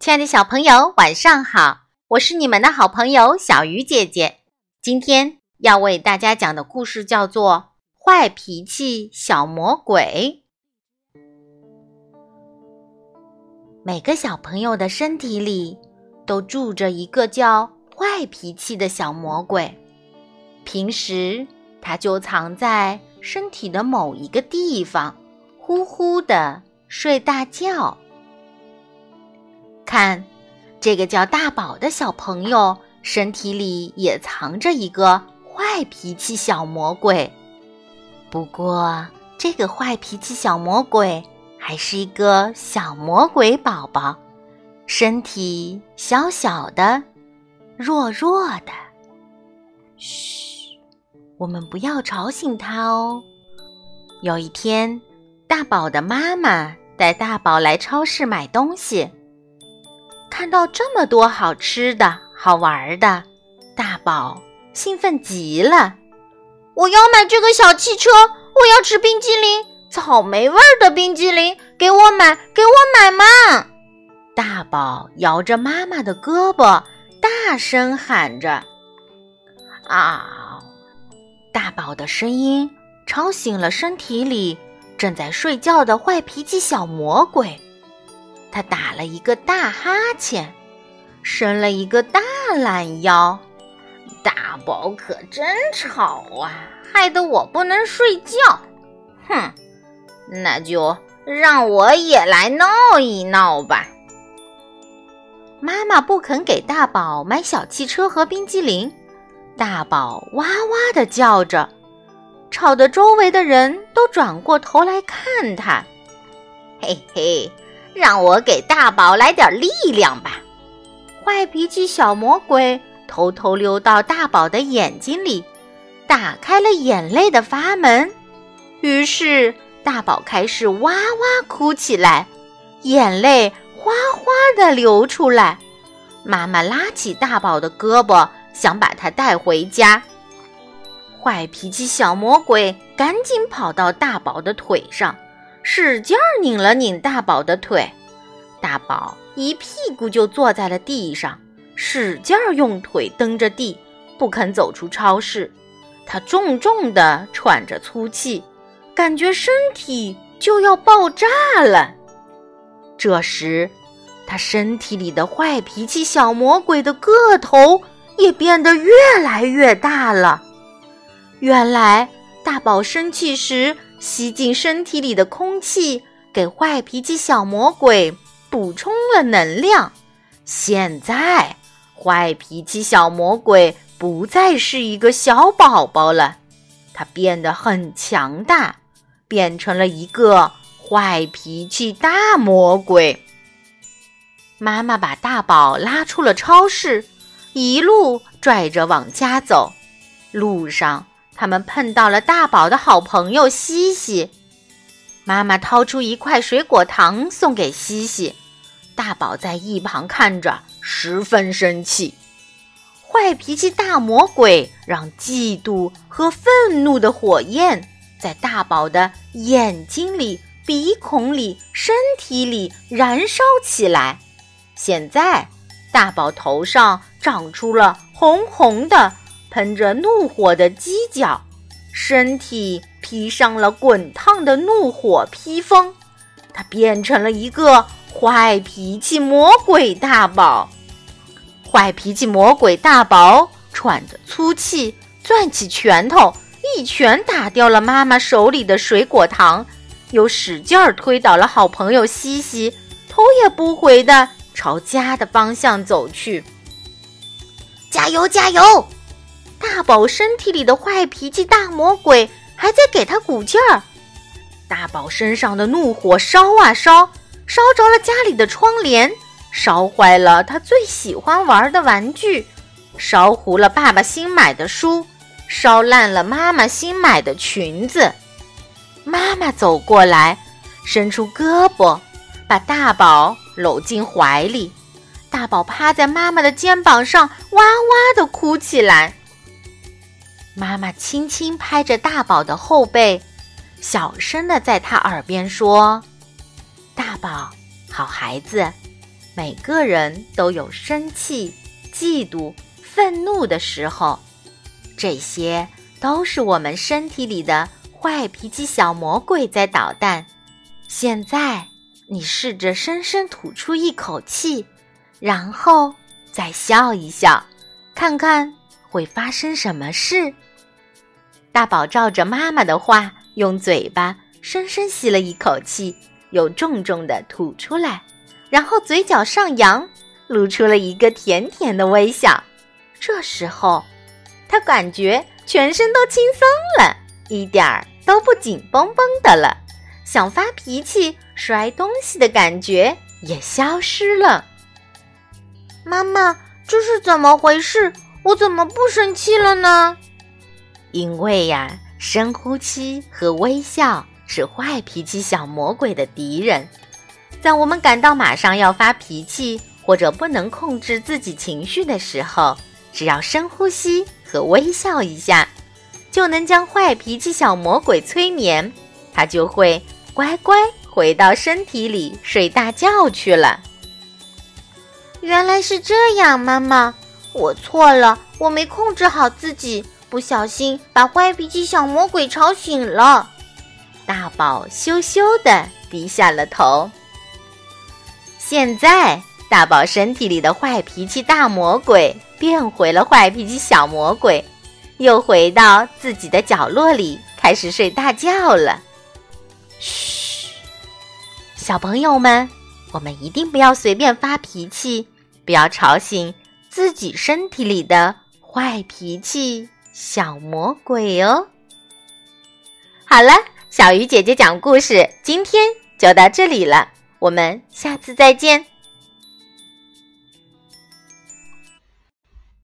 亲爱的小朋友，晚上好！我是你们的好朋友小鱼姐姐。今天要为大家讲的故事叫做《坏脾气小魔鬼》。每个小朋友的身体里都住着一个叫坏脾气的小魔鬼，平时他就藏在身体的某一个地方，呼呼的睡大觉。看，这个叫大宝的小朋友身体里也藏着一个坏脾气小魔鬼。不过，这个坏脾气小魔鬼还是一个小魔鬼宝宝，身体小小的、弱弱的。嘘，我们不要吵醒他哦。有一天，大宝的妈妈带大宝来超市买东西。看到这么多好吃的好玩的，大宝兴奋极了。我要买这个小汽车，我要吃冰激凌，草莓味儿的冰激凌，给我买，给我买嘛！大宝摇着妈妈的胳膊，大声喊着：“啊！”大宝的声音吵醒了身体里正在睡觉的坏脾气小魔鬼。他打了一个大哈欠，伸了一个大懒腰。大宝可真吵啊，害得我不能睡觉。哼，那就让我也来闹一闹吧。妈妈不肯给大宝买小汽车和冰激凌，大宝哇哇的叫着，吵得周围的人都转过头来看他。嘿嘿。让我给大宝来点力量吧！坏脾气小魔鬼偷偷溜到大宝的眼睛里，打开了眼泪的阀门。于是大宝开始哇哇哭起来，眼泪哗哗的流出来。妈妈拉起大宝的胳膊，想把他带回家。坏脾气小魔鬼赶紧跑到大宝的腿上。使劲拧了拧大宝的腿，大宝一屁股就坐在了地上，使劲用腿蹬着地，不肯走出超市。他重重地喘着粗气，感觉身体就要爆炸了。这时，他身体里的坏脾气小魔鬼的个头也变得越来越大了。原来，大宝生气时。吸进身体里的空气，给坏脾气小魔鬼补充了能量。现在，坏脾气小魔鬼不再是一个小宝宝了，他变得很强大，变成了一个坏脾气大魔鬼。妈妈把大宝拉出了超市，一路拽着往家走，路上。他们碰到了大宝的好朋友西西，妈妈掏出一块水果糖送给西西，大宝在一旁看着，十分生气。坏脾气大魔鬼让嫉妒和愤怒的火焰在大宝的眼睛里、鼻孔里、身体里燃烧起来。现在，大宝头上长出了红红的。喷着怒火的犄角，身体披上了滚烫的怒火披风，他变成了一个坏脾气魔鬼大宝。坏脾气魔鬼大宝喘着粗气，攥起拳头，一拳打掉了妈妈手里的水果糖，又使劲儿推倒了好朋友西西，头也不回地朝家的方向走去。加油，加油！大宝身体里的坏脾气大魔鬼还在给他鼓劲儿，大宝身上的怒火烧啊烧，烧着了家里的窗帘，烧坏了他最喜欢玩的玩具，烧糊了爸爸新买的书，烧烂了妈妈新买的裙子。妈妈走过来，伸出胳膊，把大宝搂进怀里，大宝趴在妈妈的肩膀上，哇哇地哭起来。妈妈轻轻拍着大宝的后背，小声的在他耳边说：“大宝，好孩子，每个人都有生气、嫉妒、愤怒的时候，这些都是我们身体里的坏脾气小魔鬼在捣蛋。现在，你试着深深吐出一口气，然后再笑一笑，看看会发生什么事。大宝照着妈妈的话，用嘴巴深深吸了一口气，又重重的吐出来。然后嘴角上扬，露出了一个甜甜的微笑。这时候，他感觉全身都轻松了，一点儿都不紧绷绷的了。想发脾气、摔东西的感觉也消失了。妈妈，这是怎么回事？我怎么不生气了呢？因为呀，深呼吸和微笑是坏脾气小魔鬼的敌人。在我们感到马上要发脾气或者不能控制自己情绪的时候，只要深呼吸和微笑一下，就能将坏脾气小魔鬼催眠，他就会乖乖回到身体里睡大觉去了。原来是这样，妈妈，我错了，我没控制好自己，不小心把坏脾气小魔鬼吵醒了。大宝羞羞地低下了头。现在，大宝身体里的坏脾气大魔鬼变回了坏脾气小魔鬼，又回到自己的角落里开始睡大觉了。嘘，小朋友们，我们一定不要随便发脾气，不要吵醒自己身体里的坏脾气小魔鬼哦。好了，小鱼姐姐讲故事，今天就到这里了。我们下次再见。